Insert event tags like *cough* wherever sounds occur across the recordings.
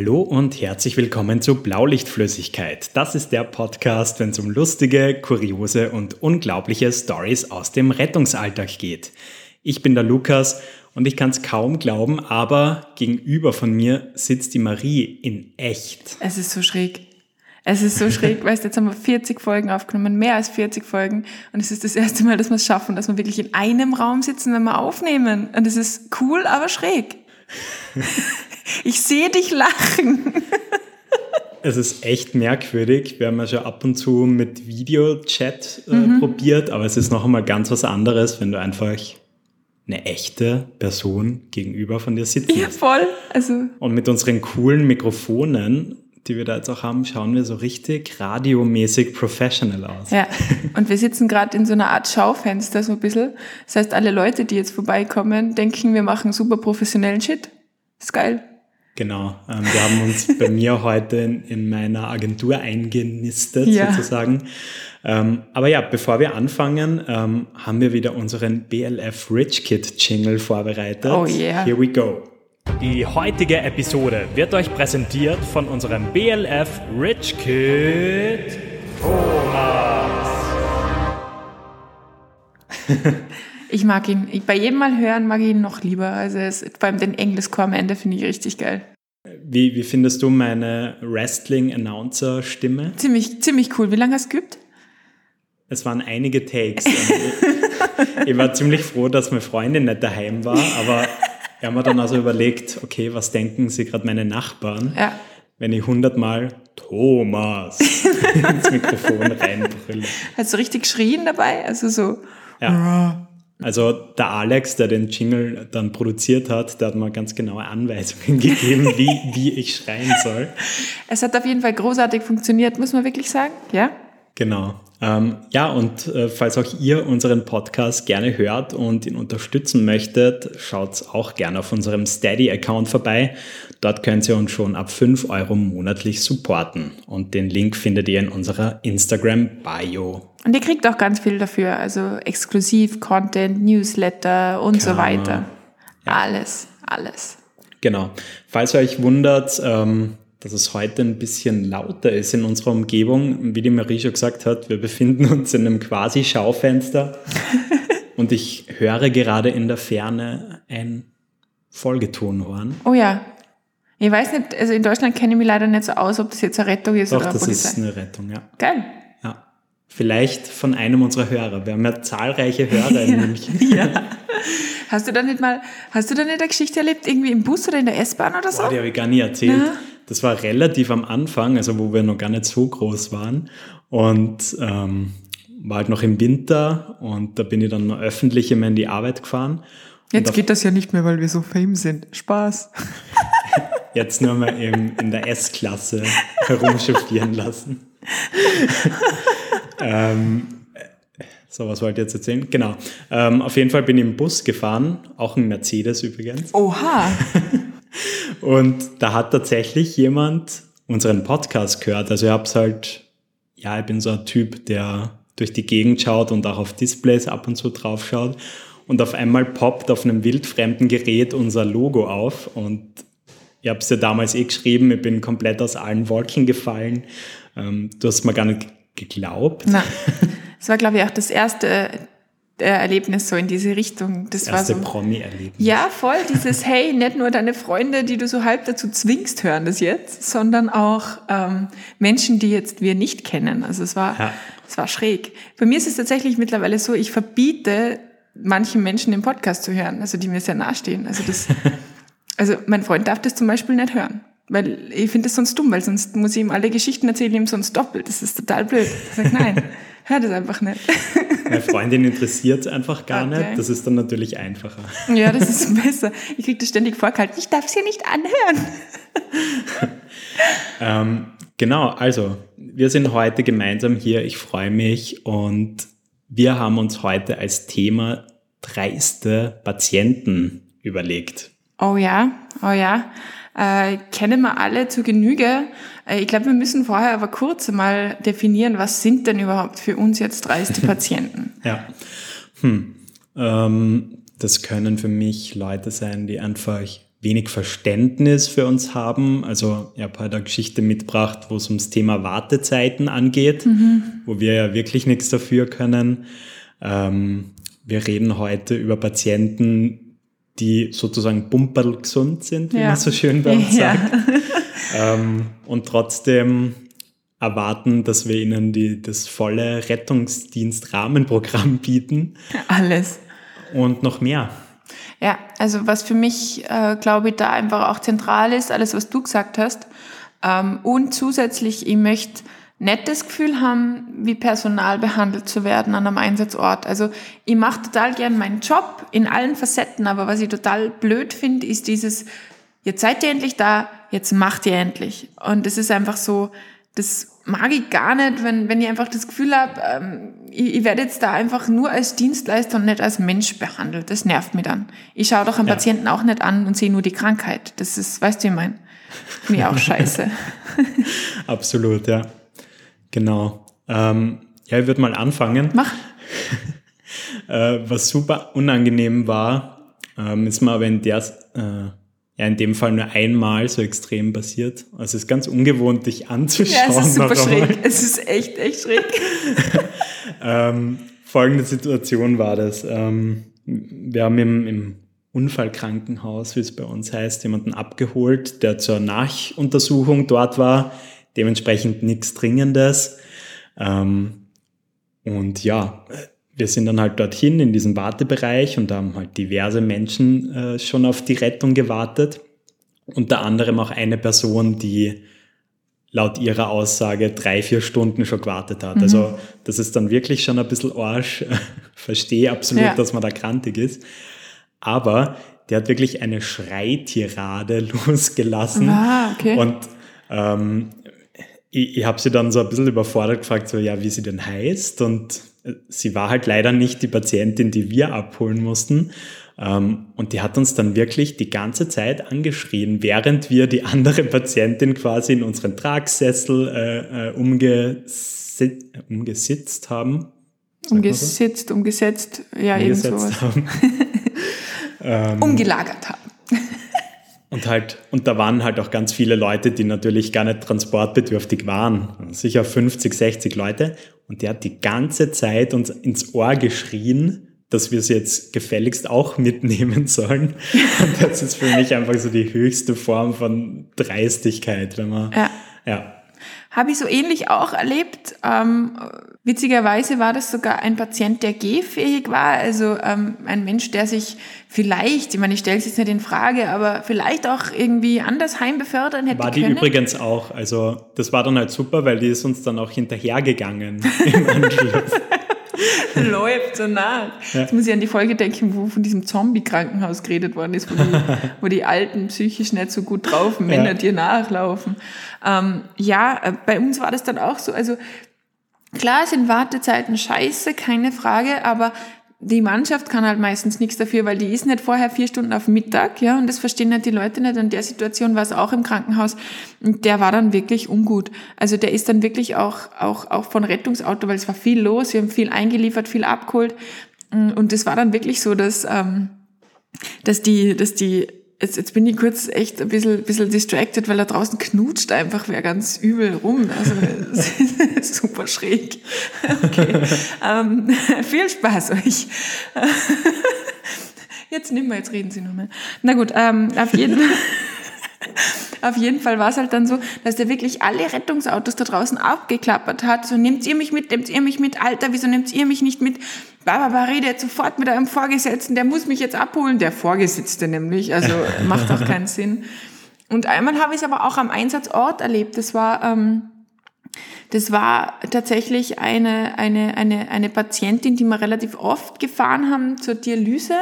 Hallo und herzlich willkommen zu Blaulichtflüssigkeit. Das ist der Podcast, wenn es um lustige, kuriose und unglaubliche Stories aus dem Rettungsalltag geht. Ich bin der Lukas und ich kann es kaum glauben, aber gegenüber von mir sitzt die Marie in echt. Es ist so schräg. Es ist so schräg, *laughs* weißt du, jetzt haben wir 40 Folgen aufgenommen, mehr als 40 Folgen. Und es ist das erste Mal, dass wir es schaffen, dass wir wirklich in einem Raum sitzen, wenn wir aufnehmen. Und es ist cool, aber schräg. *laughs* Ich sehe dich lachen. Es ist echt merkwürdig. Wir haben ja schon ab und zu mit Videochat äh, mhm. probiert, aber es ist noch einmal ganz was anderes, wenn du einfach eine echte Person gegenüber von dir sitzt. Ja, voll. Also. Und mit unseren coolen Mikrofonen, die wir da jetzt auch haben, schauen wir so richtig radiomäßig professional aus. Ja, und wir sitzen gerade in so einer Art Schaufenster so ein bisschen. Das heißt, alle Leute, die jetzt vorbeikommen, denken, wir machen super professionellen Shit. Ist geil. Genau. Ähm, wir haben uns bei *laughs* mir heute in, in, meiner Agentur eingenistet, ja. sozusagen. Ähm, aber ja, bevor wir anfangen, ähm, haben wir wieder unseren BLF Rich Kid Jingle vorbereitet. Oh yeah. Here we go. Die heutige Episode wird euch präsentiert von unserem BLF Rich Kid Thomas. *laughs* Ich mag ihn. Ich, bei jedem Mal hören mag ich ihn noch lieber. Also es, vor allem den Englischchor am Ende finde ich richtig geil. Wie, wie findest du meine Wrestling-Announcer-Stimme? Ziemlich, ziemlich cool. Wie lange hast du geübt? Es waren einige Takes. ich, ich war ziemlich froh, dass meine Freundin nicht daheim war, aber wir haben mir dann also überlegt, okay, was denken sie gerade meine Nachbarn, ja. wenn ich hundertmal Thomas *laughs* ins Mikrofon reinbrülle. Hast du richtig geschrien dabei? Also so. Ja. Also der Alex, der den Jingle dann produziert hat, der hat mir ganz genaue Anweisungen *laughs* gegeben, wie, wie ich schreien soll. Es hat auf jeden Fall großartig funktioniert, muss man wirklich sagen, ja? Genau. Ähm, ja, und äh, falls auch ihr unseren Podcast gerne hört und ihn unterstützen möchtet, schaut auch gerne auf unserem Steady-Account vorbei. Dort könnt ihr uns schon ab 5 Euro monatlich supporten. Und den Link findet ihr in unserer Instagram-Bio. Und ihr kriegt auch ganz viel dafür, also Exklusiv-Content, Newsletter und genau. so weiter. Ja. Alles, alles. Genau. Falls ihr euch wundert, ähm, dass es heute ein bisschen lauter ist in unserer Umgebung, wie die Marie schon gesagt hat, wir befinden uns in einem quasi Schaufenster *laughs* und ich höre gerade in der Ferne ein Folgetonhorn. Oh ja. Ich weiß nicht, also in Deutschland kenne ich mich leider nicht so aus, ob das jetzt eine Rettung ist Doch, oder eine das Polizei. ist eine Rettung, ja. Geil. Vielleicht von einem unserer Hörer. Wir haben ja zahlreiche Hörer in *laughs* München. ja. *laughs* Hast du da nicht mal, hast du da nicht eine Geschichte erlebt, irgendwie im Bus oder in der S-Bahn oder so? Boah, die habe ich gar nie erzählt. Na? Das war relativ am Anfang, also wo wir noch gar nicht so groß waren. Und ähm, war halt noch im Winter und da bin ich dann noch öffentlich immer in die Arbeit gefahren. Jetzt geht das ja nicht mehr, weil wir so fame sind. Spaß. *laughs* Jetzt nur mal in, in der S-Klasse herumchauffieren lassen. *laughs* ähm, so, was wollte ich jetzt erzählen? Genau. Ähm, auf jeden Fall bin ich im Bus gefahren, auch ein Mercedes übrigens. Oha! *laughs* Und da hat tatsächlich jemand unseren Podcast gehört. Also ich hab's halt, ja, ich bin so ein Typ, der durch die Gegend schaut und auch auf Displays ab und zu drauf schaut. Und auf einmal poppt auf einem wildfremden Gerät unser Logo auf und ich habe es ja damals eh geschrieben, ich bin komplett aus allen Wolken gefallen. Ähm, du hast mir gar nicht geglaubt. Nein. *laughs* Das war, glaube ich, auch das erste äh, Erlebnis so in diese Richtung. Das, das erste war so, Promi-Erlebnis. Ja, voll. Dieses, hey, nicht nur deine Freunde, die du so halb dazu zwingst, hören das jetzt, sondern auch ähm, Menschen, die jetzt wir nicht kennen. Also es war, ja. es war schräg. Bei mir ist es tatsächlich mittlerweile so, ich verbiete manchen Menschen den Podcast zu hören, also die mir sehr nahestehen. Also das, *laughs* also mein Freund darf das zum Beispiel nicht hören. Weil ich finde das sonst dumm, weil sonst muss ich ihm alle Geschichten erzählen, ihm sonst doppelt. Das ist total blöd. Ich sage, nein, hör das einfach nicht. *laughs* Meine Freundin interessiert es einfach gar okay. nicht. Das ist dann natürlich einfacher. Ja, das ist besser. Ich kriege das ständig vorgehalten. Ich darf es hier nicht anhören. *laughs* ähm, genau, also wir sind heute gemeinsam hier. Ich freue mich und wir haben uns heute als Thema dreiste Patienten überlegt. Oh ja, oh ja äh, kennen wir alle zu Genüge. Äh, ich glaube, wir müssen vorher aber kurz mal definieren, was sind denn überhaupt für uns jetzt dreiste *laughs* Patienten? ja. Hm. Ähm, das können für mich Leute sein, die einfach wenig Verständnis für uns haben. Also ich habe halt eine Geschichte mitgebracht, wo es ums Thema Wartezeiten angeht, mhm. wo wir ja wirklich nichts dafür können. Ähm, wir reden heute über Patienten, die sozusagen bumperl gesund sind, wie ja. man so schön bei uns ja. sagt. *laughs* ähm, und trotzdem erwarten, dass wir ihnen die, das volle Rettungsdienst-Rahmenprogramm bieten. Alles. Und noch mehr. Ja, also was für mich, äh, glaube ich, da einfach auch zentral ist, alles, was du gesagt hast. Ähm, und zusätzlich, ich möchte das Gefühl haben, wie Personal behandelt zu werden an einem Einsatzort. Also ich mache total gern meinen Job in allen Facetten, aber was ich total blöd finde, ist dieses, jetzt seid ihr endlich da, jetzt macht ihr endlich. Und es ist einfach so, das mag ich gar nicht, wenn, wenn ich einfach das Gefühl habe, ähm, ich, ich werde jetzt da einfach nur als Dienstleister und nicht als Mensch behandelt. Das nervt mich dann. Ich schaue doch einen ja. Patienten auch nicht an und sehe nur die Krankheit. Das ist, weißt du, ich meine, mir auch scheiße. *laughs* Absolut, ja. Genau. Ähm, ja, ich würde mal anfangen. Mach. *laughs* äh, was super unangenehm war, ähm, ist mir aber in der äh, ja in dem Fall nur einmal so extrem passiert. Also es ist ganz ungewohnt, dich anzuschauen. Ja, es ist super schräg. Es ist echt, echt schräg. *laughs* ähm, folgende Situation war das. Ähm, wir haben im, im Unfallkrankenhaus, wie es bei uns heißt, jemanden abgeholt, der zur Nachuntersuchung dort war. Dementsprechend nichts Dringendes. Ähm, und ja, wir sind dann halt dorthin in diesem Wartebereich und da haben halt diverse Menschen äh, schon auf die Rettung gewartet. Unter anderem auch eine Person, die laut ihrer Aussage drei, vier Stunden schon gewartet hat. Mhm. Also das ist dann wirklich schon ein bisschen Arsch. *laughs* Verstehe absolut, ja. dass man da krantig ist. Aber der hat wirklich eine Schreitirade *laughs* losgelassen. Ah, okay. Und ähm, ich, ich habe sie dann so ein bisschen überfordert gefragt, so ja, wie sie denn heißt. Und sie war halt leider nicht die Patientin, die wir abholen mussten. Ähm, und die hat uns dann wirklich die ganze Zeit angeschrien, während wir die andere Patientin quasi in unseren Tragsessel äh, äh, umgesi umgesitzt haben. Umgesitzt, umgesetzt, ja, umgesetzt irgend sowas. Haben. *laughs* ähm, Umgelagert haben. Und halt, und da waren halt auch ganz viele Leute, die natürlich gar nicht transportbedürftig waren. Sicher 50, 60 Leute. Und der hat die ganze Zeit uns ins Ohr geschrien, dass wir sie jetzt gefälligst auch mitnehmen sollen. *laughs* Und das ist für mich einfach so die höchste Form von Dreistigkeit, wenn man, ja. ja. Habe ich so ähnlich auch erlebt. Ähm, witzigerweise war das sogar ein Patient, der gehfähig war. Also ähm, ein Mensch, der sich vielleicht, ich meine, ich stelle es jetzt nicht in Frage, aber vielleicht auch irgendwie anders heimbefördern hätte War die können. übrigens auch. Also das war dann halt super, weil die ist uns dann auch hinterhergegangen *laughs* im Anschluss. *laughs* Läuft so nach. Ja. Jetzt muss ich an die Folge denken, wo von diesem Zombie-Krankenhaus geredet worden ist, wo die, wo die Alten psychisch nicht so gut drauf, Männer ja. dir nachlaufen. Ähm, ja, äh, bei uns war das dann auch so. Also klar sind Wartezeiten scheiße, keine Frage, aber die Mannschaft kann halt meistens nichts dafür, weil die ist nicht vorher vier Stunden auf Mittag, ja, und das verstehen halt die Leute nicht. Und der Situation war es auch im Krankenhaus. Und der war dann wirklich ungut. Also der ist dann wirklich auch, auch, auch von Rettungsauto, weil es war viel los, wir haben viel eingeliefert, viel abgeholt. Und es war dann wirklich so, dass, ähm, dass die, dass die Jetzt, jetzt bin ich kurz echt ein bisschen, bisschen distracted, weil da draußen knutscht einfach wer ganz übel rum. Also *laughs* super schräg. Okay. *laughs* ähm, *laughs* viel Spaß euch. Jetzt nimm mal, jetzt reden Sie mehr. Na gut, ähm, auf jeden Fall. Auf jeden Fall war es halt dann so, dass der wirklich alle Rettungsautos da draußen abgeklappert hat. So, nehmt ihr mich mit, nehmt ihr mich mit, Alter, wieso nehmt ihr mich nicht mit? Barbara redet sofort mit eurem Vorgesetzten, der muss mich jetzt abholen. Der Vorgesetzte nämlich, also *laughs* macht auch keinen Sinn. Und einmal habe ich es aber auch am Einsatzort erlebt. Das war, ähm, das war tatsächlich eine, eine, eine, eine Patientin, die wir relativ oft gefahren haben zur Dialyse.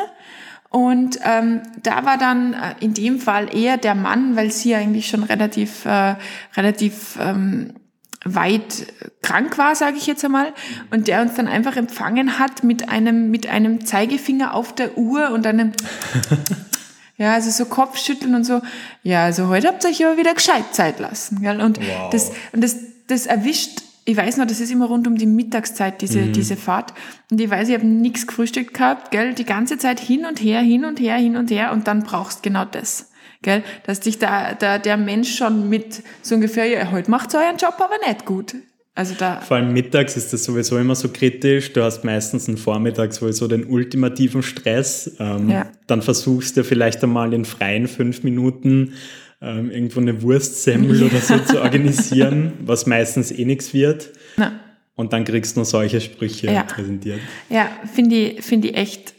Und ähm, da war dann äh, in dem Fall eher der Mann, weil sie eigentlich schon relativ, äh, relativ ähm, weit krank war, sage ich jetzt einmal, und der uns dann einfach empfangen hat mit einem mit einem Zeigefinger auf der Uhr und einem *laughs* ja, also so Kopfschütteln und so. Ja, also heute habt ihr euch aber wieder gescheit Zeit lassen, gell? Und wow. das und das das erwischt ich weiß noch, das ist immer rund um die Mittagszeit, diese, mhm. diese Fahrt. Und ich weiß, ich habe nichts gefrühstückt gehabt, gell, die ganze Zeit hin und her, hin und her, hin und her und dann brauchst genau das. Gell? Dass dich da, da der Mensch schon mit so ungefähr, ja, heute macht euren Job aber nicht gut. Also da Vor allem mittags ist das sowieso immer so kritisch. Du hast meistens einen Vormittag sowieso den ultimativen Stress. Ähm, ja. Dann versuchst du vielleicht einmal in freien fünf Minuten ähm, irgendwo eine Wurstsemmel ja. oder so zu organisieren, was meistens eh nichts wird. Na. Und dann kriegst du nur solche Sprüche ja. präsentiert. Ja, finde ich, finde ich echt.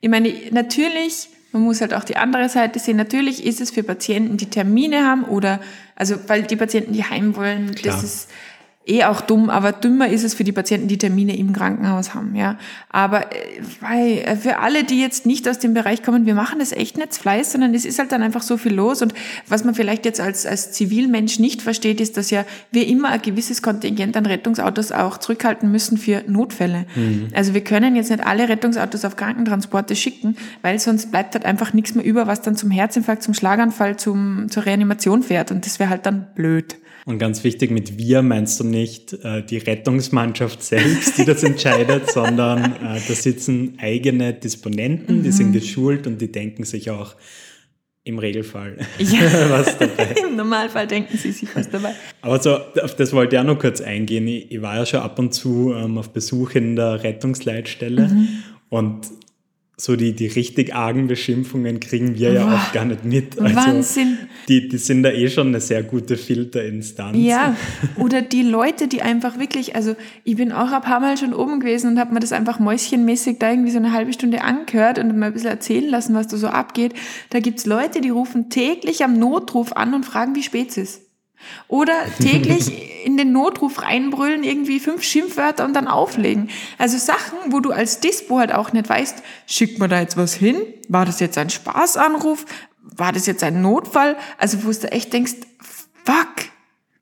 Ich meine, natürlich man muss halt auch die andere Seite sehen. Natürlich ist es für Patienten, die Termine haben oder, also, weil die Patienten, die heim wollen, Klar. das ist, eh auch dumm, aber dümmer ist es für die Patienten, die Termine im Krankenhaus haben, ja. Aber äh, weil, äh, für alle, die jetzt nicht aus dem Bereich kommen, wir machen das echt nicht Fleiß, sondern es ist halt dann einfach so viel los. Und was man vielleicht jetzt als, als Zivilmensch nicht versteht, ist, dass ja wir immer ein gewisses Kontingent an Rettungsautos auch zurückhalten müssen für Notfälle. Mhm. Also wir können jetzt nicht alle Rettungsautos auf Krankentransporte schicken, weil sonst bleibt halt einfach nichts mehr über, was dann zum Herzinfarkt, zum Schlaganfall, zum, zur Reanimation fährt. Und das wäre halt dann blöd. Und ganz wichtig, mit wir meinst du nicht äh, die Rettungsmannschaft selbst, die das *laughs* entscheidet, sondern äh, da sitzen eigene Disponenten, mhm. die sind mhm. geschult und die denken sich auch im Regelfall ja. *laughs* was dabei. *laughs* Im Normalfall denken sie sich was dabei. Aber so, auf das wollte ich auch noch kurz eingehen. Ich, ich war ja schon ab und zu ähm, auf Besuch in der Rettungsleitstelle mhm. und so die, die richtig argen Beschimpfungen kriegen wir ja oft gar nicht mit. Also Wahnsinn. Die, die sind da eh schon eine sehr gute Filterinstanz. Ja, oder die Leute, die einfach wirklich, also ich bin auch ein paar Mal schon oben gewesen und habe mir das einfach mäuschenmäßig da irgendwie so eine halbe Stunde angehört und mal ein bisschen erzählen lassen, was da so abgeht. Da gibt's Leute, die rufen täglich am Notruf an und fragen, wie spät es ist. Oder täglich *laughs* in den Notruf reinbrüllen, irgendwie fünf Schimpfwörter und dann auflegen. Also Sachen, wo du als Dispo halt auch nicht weißt, schickt man da jetzt was hin? War das jetzt ein Spaßanruf? War das jetzt ein Notfall? Also wo du echt denkst, fuck.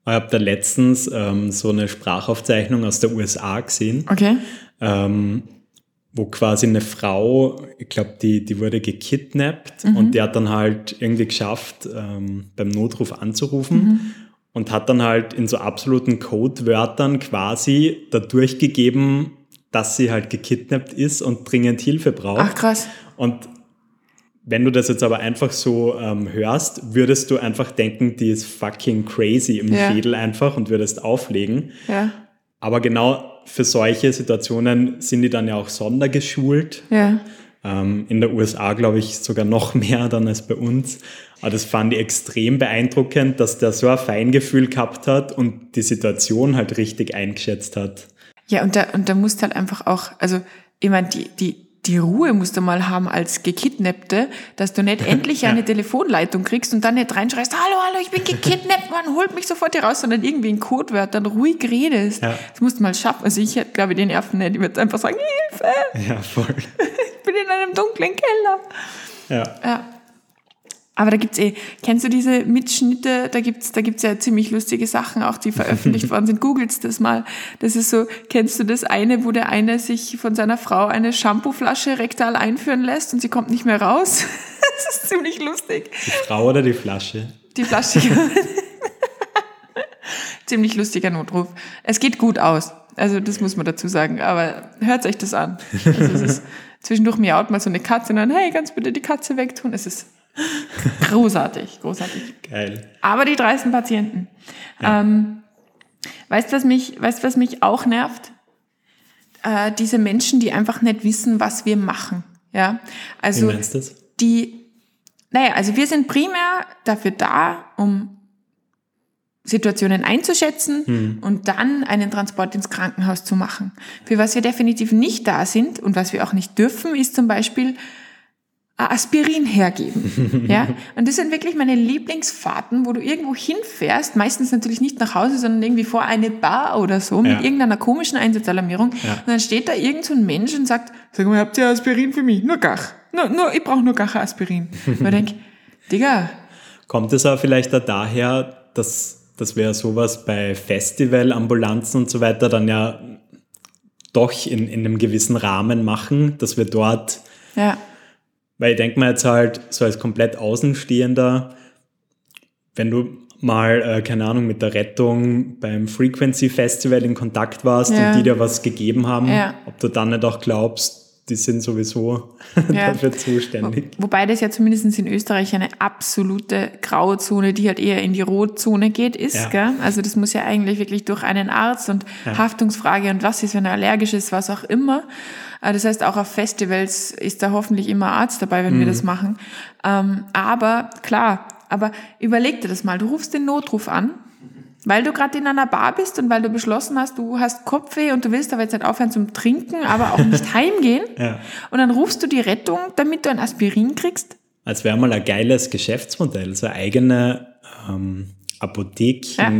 Ich habe da letztens ähm, so eine Sprachaufzeichnung aus der USA gesehen. Okay. Ähm, wo quasi eine Frau, ich glaube, die, die wurde gekidnappt mhm. und die hat dann halt irgendwie geschafft, ähm, beim Notruf anzurufen. Mhm und hat dann halt in so absoluten Codewörtern quasi da durchgegeben, dass sie halt gekidnappt ist und dringend Hilfe braucht. Ach krass. Und wenn du das jetzt aber einfach so ähm, hörst, würdest du einfach denken, die ist fucking crazy im ja. Schädel einfach und würdest auflegen. Ja. Aber genau für solche Situationen sind die dann ja auch sondergeschult. Ja. Ähm, in der USA, glaube ich, sogar noch *laughs* mehr dann als bei uns. Aber das fand ich extrem beeindruckend, dass der so ein Feingefühl gehabt hat und die Situation halt richtig eingeschätzt hat. Ja, und da, und da musst halt einfach auch, also ich meine, die, die, die Ruhe musst du mal haben als Gekidnappte, dass du nicht *laughs* endlich eine Telefonleitung kriegst und dann nicht reinschreist, hallo, hallo, ich bin gekidnappt, man holt mich sofort hier raus, sondern irgendwie in Codewörtern ruhig redest. Ja. Das musst du mal schaffen. Also ich hätte, glaube ich, den Nerven nicht. Ich würde einfach sagen, Hilfe! Ja, voll. *laughs* ich bin in einem dunklen Keller. Ja. ja. Aber da gibt's eh, kennst du diese Mitschnitte? Da gibt's, da gibt's ja ziemlich lustige Sachen, auch die veröffentlicht *laughs* worden sind. Googelt's das mal. Das ist so, kennst du das eine, wo der eine sich von seiner Frau eine Shampooflasche rektal einführen lässt und sie kommt nicht mehr raus? *laughs* das ist ziemlich lustig. Die Frau oder die Flasche? Die Flasche. *laughs* ziemlich lustiger Notruf. Es geht gut aus. Also das muss man dazu sagen. Aber hört euch das an. Also es ist, zwischendurch miaut mal so eine Katze und dann, hey, du bitte die Katze wegtun? Es ist *laughs* großartig, großartig. Geil. Aber die dreisten Patienten. Ja. Ähm, weißt du, was mich, weißt, was mich auch nervt? Äh, diese Menschen, die einfach nicht wissen, was wir machen. Ja, also Wie meinst du das? die, naja, also wir sind primär dafür da, um Situationen einzuschätzen hm. und dann einen Transport ins Krankenhaus zu machen. Für was wir definitiv nicht da sind und was wir auch nicht dürfen, ist zum Beispiel Aspirin hergeben. *laughs* ja? Und das sind wirklich meine Lieblingsfahrten, wo du irgendwo hinfährst, meistens natürlich nicht nach Hause, sondern irgendwie vor eine Bar oder so mit ja. irgendeiner komischen Einsatzalarmierung. Ja. Und dann steht da irgend so ein Mensch und sagt, sag mal, habt ihr Aspirin für mich? Nur Gach. Nur, nur, ich brauche nur Gach Aspirin. und ich denke, *laughs* Digga. Kommt es auch vielleicht da daher, dass, dass wir sowas bei Festivalambulanzen und so weiter dann ja doch in, in einem gewissen Rahmen machen, dass wir dort ja weil ich denke mir jetzt halt, so als komplett Außenstehender, wenn du mal, äh, keine Ahnung, mit der Rettung beim Frequency Festival in Kontakt warst ja. und die dir was gegeben haben, ja. ob du dann nicht auch glaubst, die sind sowieso *laughs* ja. dafür zuständig. Wo, wobei das ja zumindest in Österreich eine absolute Grauzone, die halt eher in die Rotzone geht, ist. Ja. Gell? Also das muss ja eigentlich wirklich durch einen Arzt und ja. Haftungsfrage und was ist, wenn er allergisch ist, was auch immer. Äh, das heißt, auch auf Festivals ist da hoffentlich immer Arzt dabei, wenn mhm. wir das machen. Ähm, aber klar, aber überleg dir das mal. Du rufst den Notruf an weil du gerade in einer Bar bist und weil du beschlossen hast, du hast Kopfweh und du willst aber jetzt nicht aufhören zum Trinken, aber auch nicht *laughs* heimgehen. Ja. Und dann rufst du die Rettung, damit du ein Aspirin kriegst. Als wäre mal ein geiles Geschäftsmodell, so eine eigene ähm, Apotheken. Ja.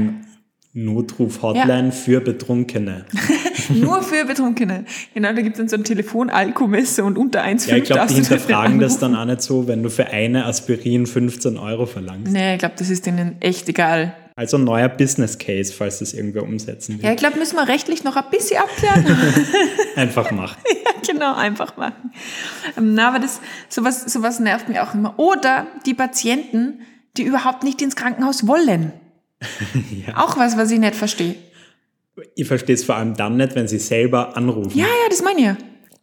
Notruf-Hotline ja. für Betrunkene. *laughs* Nur für Betrunkene. Genau, da gibt es dann so ein Telefon, Alkomesse und unter 1,5 Ja, ich glaube, die hinterfragen das dann auch nicht so, wenn du für eine Aspirin 15 Euro verlangst. Nee, ich glaube, das ist denen echt egal. Also ein neuer Business Case, falls das irgendwer umsetzen will. Ja, ich glaube, müssen wir rechtlich noch ein bisschen abklären. *laughs* einfach machen. *laughs* ja, genau, einfach machen. Ähm, na, aber das, sowas, sowas nervt mich auch immer. Oder die Patienten, die überhaupt nicht ins Krankenhaus wollen. *laughs* ja. Auch was, was ich nicht verstehe. Ich verstehe es vor allem dann nicht, wenn sie selber anrufen. Ja, ja, das meine ich ja.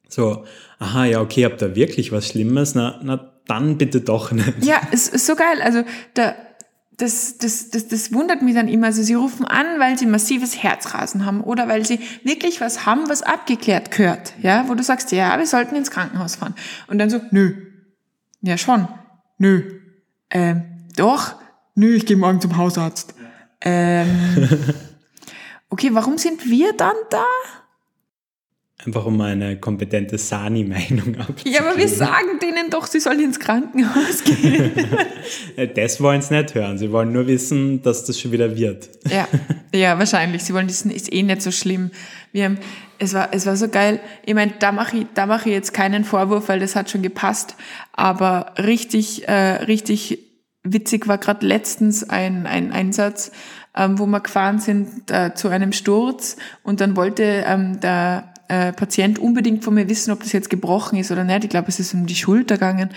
So, aha, ja, okay, habt ihr wirklich was Schlimmes? Na, na, dann bitte doch nicht. Ja, es ist so geil. Also, da, das, das, das, das wundert mich dann immer. Also sie rufen an, weil sie massives Herzrasen haben oder weil sie wirklich was haben, was abgeklärt gehört. Ja, wo du sagst, ja, wir sollten ins Krankenhaus fahren. Und dann so, nö. Ja, schon. Nö. Ähm, doch. Nö, ich gehe morgen zum Hausarzt. Ähm, *laughs* okay, warum sind wir dann da? Einfach um eine kompetente Sani-Meinung abzugeben. Ja, aber wir sagen denen doch, sie sollen ins Krankenhaus gehen. *laughs* das wollen sie nicht hören. Sie wollen nur wissen, dass das schon wieder wird. Ja, ja wahrscheinlich. Sie wollen wissen, ist eh nicht so schlimm. Wir haben, es war, es war so geil. Ich meine, da mache ich, da mache ich jetzt keinen Vorwurf, weil das hat schon gepasst. Aber richtig, äh, richtig witzig war gerade letztens ein, ein Einsatz, ähm, wo wir gefahren sind äh, zu einem Sturz und dann wollte ähm, der äh, Patient unbedingt von mir wissen, ob das jetzt gebrochen ist oder nicht. Ich glaube, es ist um die Schulter gegangen.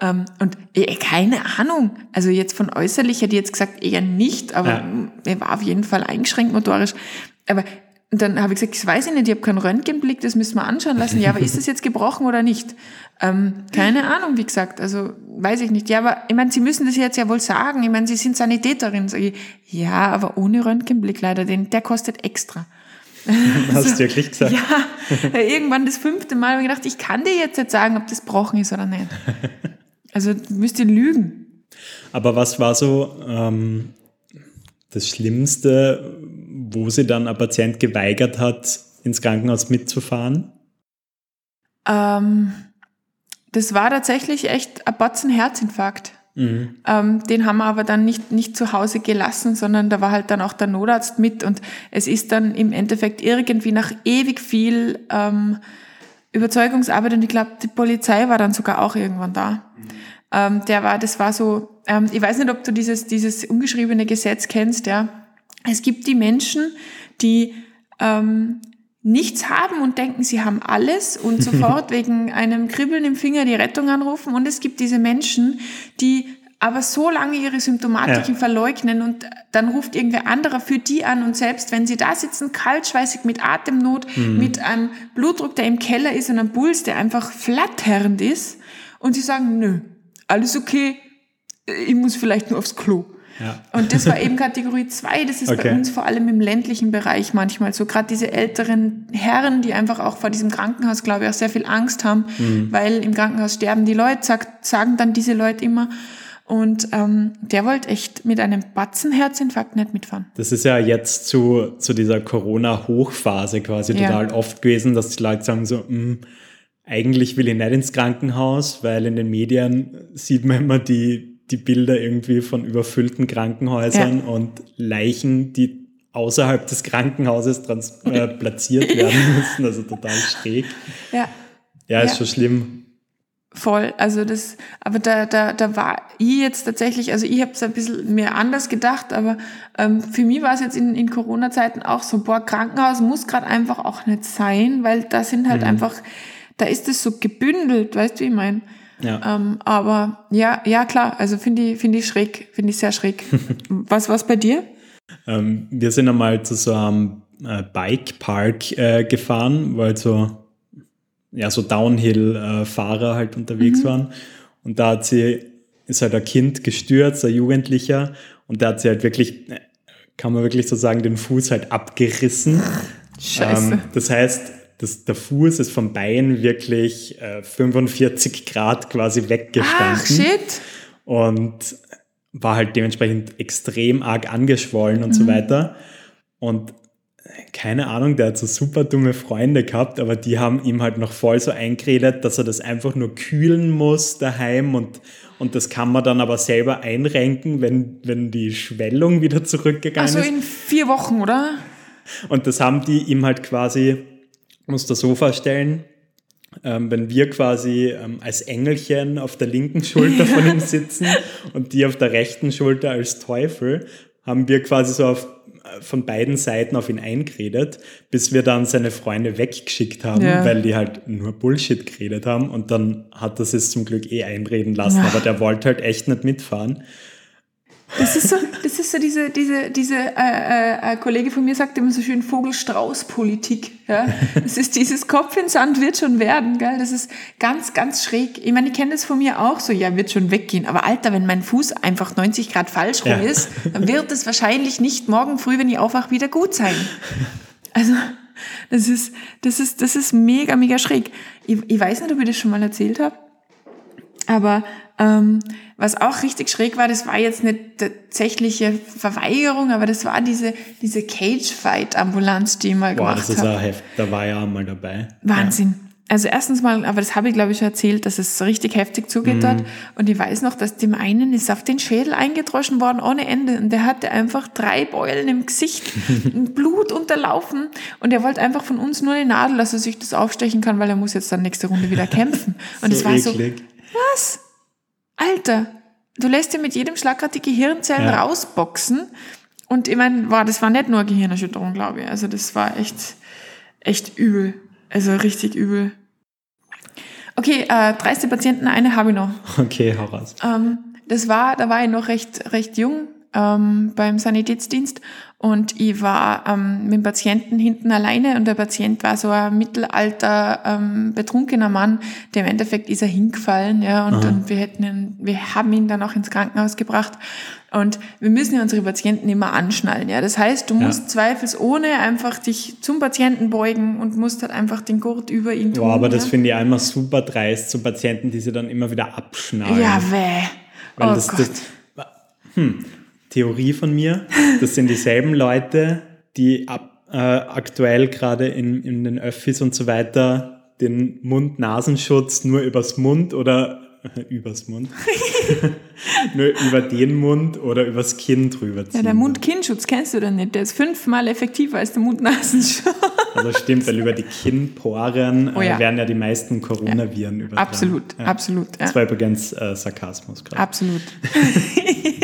Ähm, und äh, keine Ahnung. Also jetzt von äußerlich hätte ich jetzt gesagt, eher nicht, aber ja. er war auf jeden Fall eingeschränkt motorisch. Aber dann habe ich gesagt, das weiß ich nicht, ich habe keinen Röntgenblick, das müssen wir anschauen lassen. Ja, aber ist das jetzt gebrochen oder nicht? Ähm, keine Ahnung, wie gesagt, also weiß ich nicht. Ja, aber ich meine, Sie müssen das jetzt ja wohl sagen. Ich meine, Sie sind Sanitäterin. Sag ich, ja, aber ohne Röntgenblick leider, den, der kostet extra. *laughs* Hast du wirklich gesagt? Ja, irgendwann das fünfte Mal habe ich gedacht, ich kann dir jetzt nicht sagen, ob das gebrochen ist oder nicht. Also müsst ihr lügen. Aber was war so ähm, das Schlimmste, wo sie dann ein Patient geweigert hat, ins Krankenhaus mitzufahren? Ähm, das war tatsächlich echt ein Batzen Herzinfarkt. Mhm. Ähm, den haben wir aber dann nicht, nicht zu Hause gelassen, sondern da war halt dann auch der Notarzt mit und es ist dann im Endeffekt irgendwie nach ewig viel ähm, Überzeugungsarbeit und ich glaube, die Polizei war dann sogar auch irgendwann da. Mhm. Ähm, der war, das war so, ähm, ich weiß nicht, ob du dieses, dieses ungeschriebene Gesetz kennst, ja. Es gibt die Menschen, die ähm, nichts haben und denken, sie haben alles und *laughs* sofort wegen einem Kribbeln im Finger die Rettung anrufen. Und es gibt diese Menschen, die aber so lange ihre Symptomatiken ja. verleugnen und dann ruft irgendwer anderer für die an und selbst wenn sie da sitzen, kaltschweißig mit Atemnot, mhm. mit einem Blutdruck, der im Keller ist und einem Puls, der einfach flatternd ist und sie sagen, nö, alles okay, ich muss vielleicht nur aufs Klo. Ja. Und das war eben Kategorie 2. Das ist okay. bei uns vor allem im ländlichen Bereich manchmal so. Gerade diese älteren Herren, die einfach auch vor diesem Krankenhaus, glaube ich, auch sehr viel Angst haben, mhm. weil im Krankenhaus sterben die Leute, sagt, sagen dann diese Leute immer. Und ähm, der wollte echt mit einem Batzen Herzinfarkt nicht mitfahren. Das ist ja jetzt zu, zu dieser Corona-Hochphase quasi ja. total oft gewesen, dass die Leute sagen so, mh, hm, eigentlich will ich nicht ins Krankenhaus, weil in den Medien sieht man immer die, die Bilder irgendwie von überfüllten Krankenhäusern ja. und Leichen, die außerhalb des Krankenhauses trans äh, *laughs* platziert werden müssen. Also total schräg. Ja. Ja, ist ja. schon schlimm. Voll, also das, aber da, da, da war ich jetzt tatsächlich, also ich habe es ein bisschen mehr anders gedacht, aber ähm, für mich war es jetzt in, in Corona-Zeiten auch so, boah, Krankenhaus muss gerade einfach auch nicht sein, weil da sind halt mhm. einfach, da ist es so gebündelt, weißt du, wie ich meine? Ja. Ähm, aber ja, ja klar, also finde ich, finde ich schräg, finde ich sehr schräg. *laughs* was was bei dir? Ähm, wir sind einmal zu so einem äh, Bikepark äh, gefahren, weil so ja, so Downhill-Fahrer halt unterwegs mhm. waren. Und da hat sie, ist halt ein Kind gestürzt, ein Jugendlicher, und da hat sie halt wirklich, kann man wirklich so sagen, den Fuß halt abgerissen. *laughs* Scheiße. Ähm, das heißt, das, der Fuß ist vom Bein wirklich äh, 45 Grad quasi weggestanden. Ach, shit. Und war halt dementsprechend extrem arg angeschwollen und mhm. so weiter. Und keine Ahnung, der hat so super dumme Freunde gehabt, aber die haben ihm halt noch voll so eingeredet, dass er das einfach nur kühlen muss daheim und, und das kann man dann aber selber einrenken, wenn, wenn die Schwellung wieder zurückgegangen ist. Also in vier Wochen, oder? Und das haben die ihm halt quasi, musst du so vorstellen, ähm, wenn wir quasi ähm, als Engelchen auf der linken Schulter von ihm *laughs* sitzen und die auf der rechten Schulter als Teufel, haben wir quasi so auf von beiden Seiten auf ihn eingeredet, bis wir dann seine Freunde weggeschickt haben, ja. weil die halt nur Bullshit geredet haben und dann hat er es zum Glück eh einreden lassen, ja. aber der wollte halt echt nicht mitfahren. Das ist so, das ist so diese, diese, diese äh, äh, Kollege von mir sagt immer so schön Vogel-Strauß-Politik. Ja? Das ist dieses Kopf in Sand wird schon werden, gell? Das ist ganz, ganz schräg. Ich meine, ich kenne das von mir auch so, ja, wird schon weggehen. Aber Alter, wenn mein Fuß einfach 90 Grad falsch rum ja. ist, dann wird es wahrscheinlich nicht morgen früh, wenn ich aufwache, wieder gut sein. Also, das ist, das ist, das ist mega, mega schräg. Ich, ich weiß nicht, ob ich das schon mal erzählt habe, aber ähm, was auch richtig schräg war, das war jetzt eine tatsächliche Verweigerung, aber das war diese, diese Cage-Fight-Ambulanz, die ich mal Boah, gemacht habe. das ist ein Heft, da war ja mal dabei. Wahnsinn. Ja. Also erstens mal, aber das habe ich glaube ich schon erzählt, dass es richtig heftig zugeht mhm. dort. Und ich weiß noch, dass dem einen ist auf den Schädel eingedroschen worden ohne Ende. Und der hatte einfach drei Beulen im Gesicht, *laughs* Blut unterlaufen. Und er wollte einfach von uns nur eine Nadel, dass er sich das aufstechen kann, weil er muss jetzt dann nächste Runde wieder *laughs* kämpfen. Und so es war eklig. so, was? Alter, du lässt dir mit jedem Schlag gerade die Gehirnzellen ja. rausboxen. Und ich meine, war, das war nicht nur Gehirnerschütterung, glaube ich. Also das war echt, echt übel. Also richtig übel. Okay, äh, dreiste Patienten, eine habe ich noch. Okay, hau raus. Ähm, das war, da war ich noch recht, recht jung ähm, beim Sanitätsdienst und ich war ähm, mit dem Patienten hinten alleine und der Patient war so ein mittelalter ähm, betrunkener Mann, der im Endeffekt ist er hingefallen, ja, und, und wir hätten ihn, wir haben ihn dann auch ins Krankenhaus gebracht und wir müssen ja unsere Patienten immer anschnallen, ja. Das heißt, du musst ja. zweifelsohne einfach dich zum Patienten beugen und musst halt einfach den Gurt über ihn tun. Boah, aber ja? das finde ich einmal super dreist zu Patienten, die sie dann immer wieder abschnallen. Ja, weh. Weil oh das, Gott. Das, hm, Theorie von mir. Das sind dieselben Leute, die ab, äh, aktuell gerade in, in den Öffis und so weiter den Mund-Nasenschutz nur übers Mund oder *laughs* übers Mund. *laughs* Nur über den Mund oder übers Kinn drüber ziehen. Ja, der Mund-Kinnschutz kennst du denn nicht. Der ist fünfmal effektiver als der Mund-Nasenschutz. Also stimmt, weil über die Kinnporen oh, ja. äh, werden ja die meisten Coronaviren ja. übertragen. Absolut, ja. absolut. Das war übrigens äh, Sarkasmus gerade. Absolut. *laughs*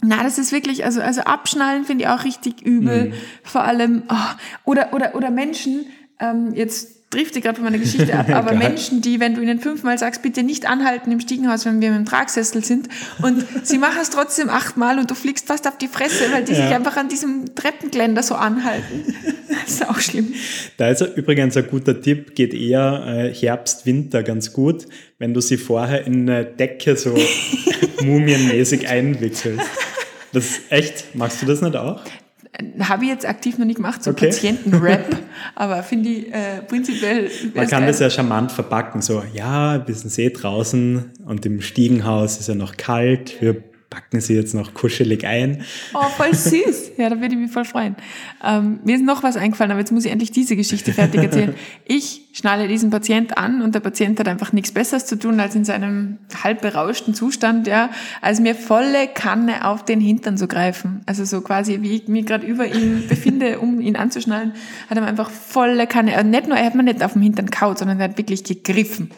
Na, das ist wirklich, also, also abschnallen finde ich auch richtig übel. Mhm. Vor allem, oh, oder, oder, oder Menschen, ähm, jetzt trifft ich gerade von meiner Geschichte ab, *laughs* aber Menschen, die, wenn du ihnen fünfmal sagst, bitte nicht anhalten im Stiegenhaus, wenn wir mit dem Tragsessel sind, und sie machen es trotzdem achtmal und du fliegst fast auf die Fresse, weil die ja. sich einfach an diesem Treppengeländer so anhalten. *laughs* Das ist auch schlimm. Da ist übrigens ein guter Tipp, geht eher äh, Herbst, Winter ganz gut, wenn du sie vorher in eine Decke so *laughs* mumienmäßig einwickelst. Das ist echt, magst du das nicht auch? Habe ich jetzt aktiv noch nicht gemacht, so okay. Patientenrap, *laughs* aber finde ich äh, prinzipiell. Man kann geil. das ja charmant verpacken, so, ja, wir sind See draußen und im Stiegenhaus ist ja noch kalt, wir packen sie jetzt noch kuschelig ein. Oh, voll süß. Ja, da würde ich mich voll freuen. Ähm, mir ist noch was eingefallen, aber jetzt muss ich endlich diese Geschichte fertig erzählen. Ich schnalle diesen Patient an und der Patient hat einfach nichts Besseres zu tun, als in seinem halb berauschten Zustand, ja, als mir volle Kanne auf den Hintern zu greifen. Also so quasi, wie ich mich gerade über ihn befinde, um ihn anzuschnallen, hat er mir einfach volle Kanne, also nicht nur, er hat mir nicht auf dem Hintern kaut, sondern er hat wirklich gegriffen.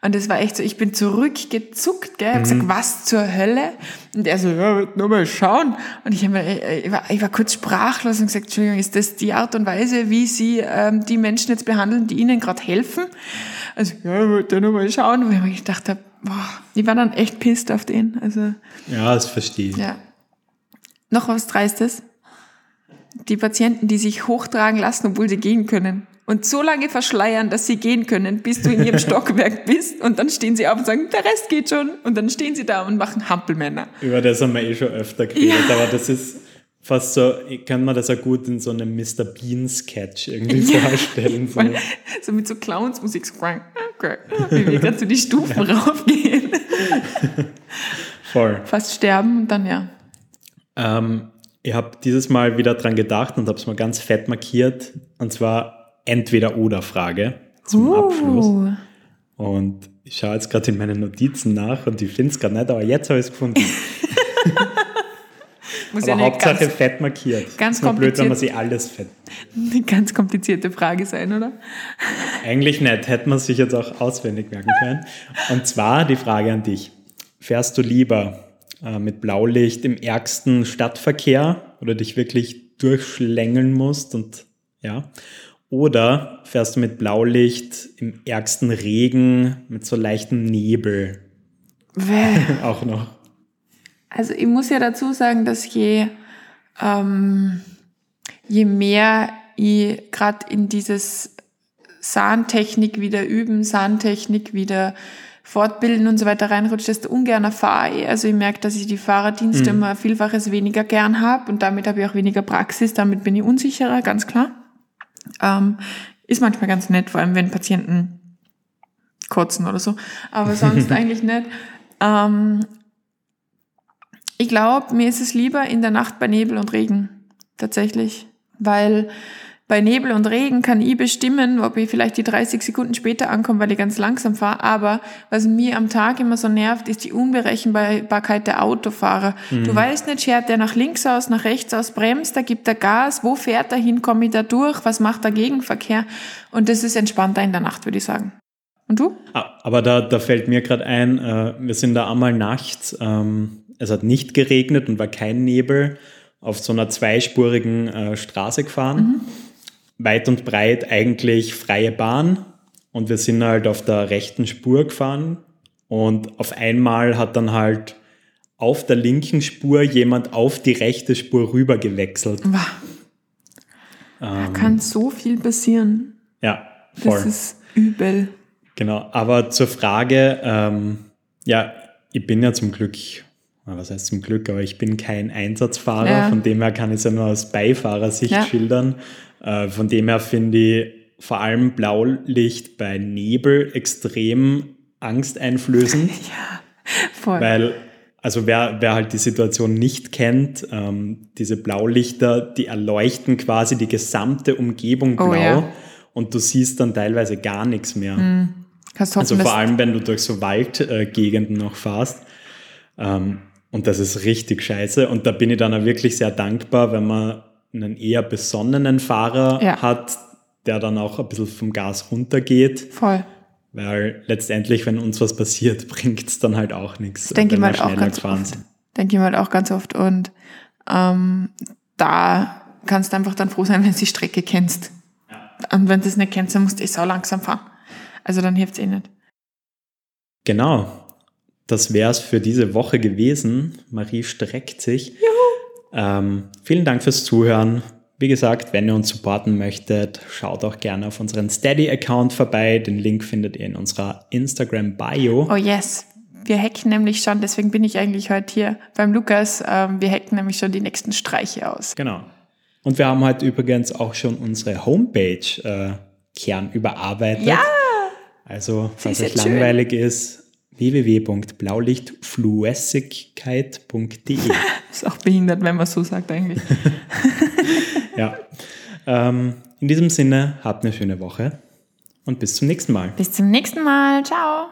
Und das war echt so, ich bin zurückgezuckt, gell, hab mhm. gesagt, was zur Hölle? Und er so, ja, nur mal schauen. Und ich, hab, ich, war, ich war kurz sprachlos und gesagt, Entschuldigung, ist das die Art und Weise, wie Sie ähm, die Menschen jetzt behandeln, die Ihnen gerade helfen? Also, ja, ich wollte nur mal schauen. Und ich gedacht habe, boah, ich war dann echt pisst auf den. Also, ja, das verstehe ich. Ja. Noch was Dreistes? Die Patienten, die sich hochtragen lassen, obwohl sie gehen können. Und so lange verschleiern, dass sie gehen können, bis du in ihrem *laughs* Stockwerk bist und dann stehen sie auf und sagen, der Rest geht schon und dann stehen sie da und machen Hampelmänner. Über das haben wir eh schon öfter geredet, ja. aber das ist fast so, kann man das auch gut in so einem Mr. Bean Sketch irgendwie *laughs* ja. vorstellen. So. so mit so Clownsmusik, wie wir gerade so die Stufen *laughs* ja. raufgehen. Voll. Fast sterben und dann ja. Ähm, ich habe dieses Mal wieder dran gedacht und habe es mal ganz fett markiert. Und zwar Entweder-Oder-Frage zum uh. Abschluss. Und ich schaue jetzt gerade in meinen Notizen nach und ich finde es gerade nicht, aber jetzt habe ich es gefunden. *laughs* Muss aber ja Hauptsache ganz, fett markiert. Ganz ist nur blöd, wenn man sich alles fett. Eine *laughs* ganz komplizierte Frage sein, oder? Eigentlich nicht. Hätte man sich jetzt auch auswendig merken können. Und zwar die Frage an dich. Fährst du lieber äh, mit Blaulicht im ärgsten Stadtverkehr oder dich wirklich durchschlängeln musst und ja. Oder fährst du mit Blaulicht im ärgsten Regen mit so leichtem Nebel? *laughs* Auch noch. Also ich muss ja dazu sagen, dass je, ähm, je mehr ich gerade in dieses Sahntechnik wieder üben, Sahntechnik wieder fortbilden und so weiter reinrutscht, desto ungerner fahre ich. Also ich merke, dass ich die Fahrerdienste mhm. immer vielfaches weniger gern habe und damit habe ich auch weniger Praxis, damit bin ich unsicherer, ganz klar. Ähm, ist manchmal ganz nett, vor allem wenn Patienten kotzen oder so, aber sonst *laughs* eigentlich nicht. Ähm, ich glaube, mir ist es lieber in der Nacht bei Nebel und Regen, tatsächlich, weil bei Nebel und Regen kann ich bestimmen, ob ich vielleicht die 30 Sekunden später ankomme, weil ich ganz langsam fahre. Aber was mir am Tag immer so nervt, ist die Unberechenbarkeit der Autofahrer. Mhm. Du weißt nicht, schert der nach links aus, nach rechts aus, bremst, da gibt er Gas, wo fährt er hin, komme ich da durch, was macht der Gegenverkehr? Und das ist entspannter in der Nacht, würde ich sagen. Und du? Ah, aber da, da fällt mir gerade ein, äh, wir sind da einmal nachts, ähm, es hat nicht geregnet und war kein Nebel, auf so einer zweispurigen äh, Straße gefahren. Mhm weit und breit eigentlich freie Bahn und wir sind halt auf der rechten Spur gefahren und auf einmal hat dann halt auf der linken Spur jemand auf die rechte Spur rüber gewechselt. Da ähm, kann so viel passieren. Ja, voll. Das ist übel. Genau, aber zur Frage, ähm, ja, ich bin ja zum Glück, was heißt zum Glück, aber ich bin kein Einsatzfahrer, ja. von dem her kann ich es ja nur aus Beifahrersicht ja. schildern. Äh, von dem her finde ich vor allem Blaulicht bei Nebel extrem angsteinflößend. *laughs* ja, voll. Weil, also wer, wer halt die Situation nicht kennt, ähm, diese Blaulichter, die erleuchten quasi die gesamte Umgebung oh blau oh, ja. und du siehst dann teilweise gar nichts mehr. Mhm. Hoffen, also vor allem, wenn du durch so Waldgegenden noch fährst. Ähm, und das ist richtig scheiße. Und da bin ich dann auch wirklich sehr dankbar, wenn man einen eher besonnenen Fahrer ja. hat, der dann auch ein bisschen vom Gas runtergeht. Voll. Weil letztendlich, wenn uns was passiert, *laughs* bringt es dann halt auch nichts. denke ich mal halt auch ganz oft. Denke ich mal halt auch ganz oft. Und ähm, da kannst du einfach dann froh sein, wenn du die Strecke kennst. Ja. Und wenn du es nicht kennst, dann musst du eh sau langsam fahren. Also dann hilft es eh nicht. Genau. Das wäre es für diese Woche gewesen. Marie streckt sich. Ähm, vielen Dank fürs Zuhören. Wie gesagt, wenn ihr uns supporten möchtet, schaut auch gerne auf unseren Steady-Account vorbei. Den Link findet ihr in unserer Instagram-Bio. Oh yes. Wir hacken nämlich schon, deswegen bin ich eigentlich heute hier beim Lukas. Ähm, wir hacken nämlich schon die nächsten Streiche aus. Genau. Und wir haben heute übrigens auch schon unsere Homepage äh, Kern überarbeitet. Ja! Also, falls euch langweilig schön. ist, www.blaulichtfluessigkeit.de. *laughs* ist auch behindert, wenn man so sagt eigentlich. *laughs* ja. Ähm, in diesem Sinne, habt eine schöne Woche und bis zum nächsten Mal. Bis zum nächsten Mal. Ciao.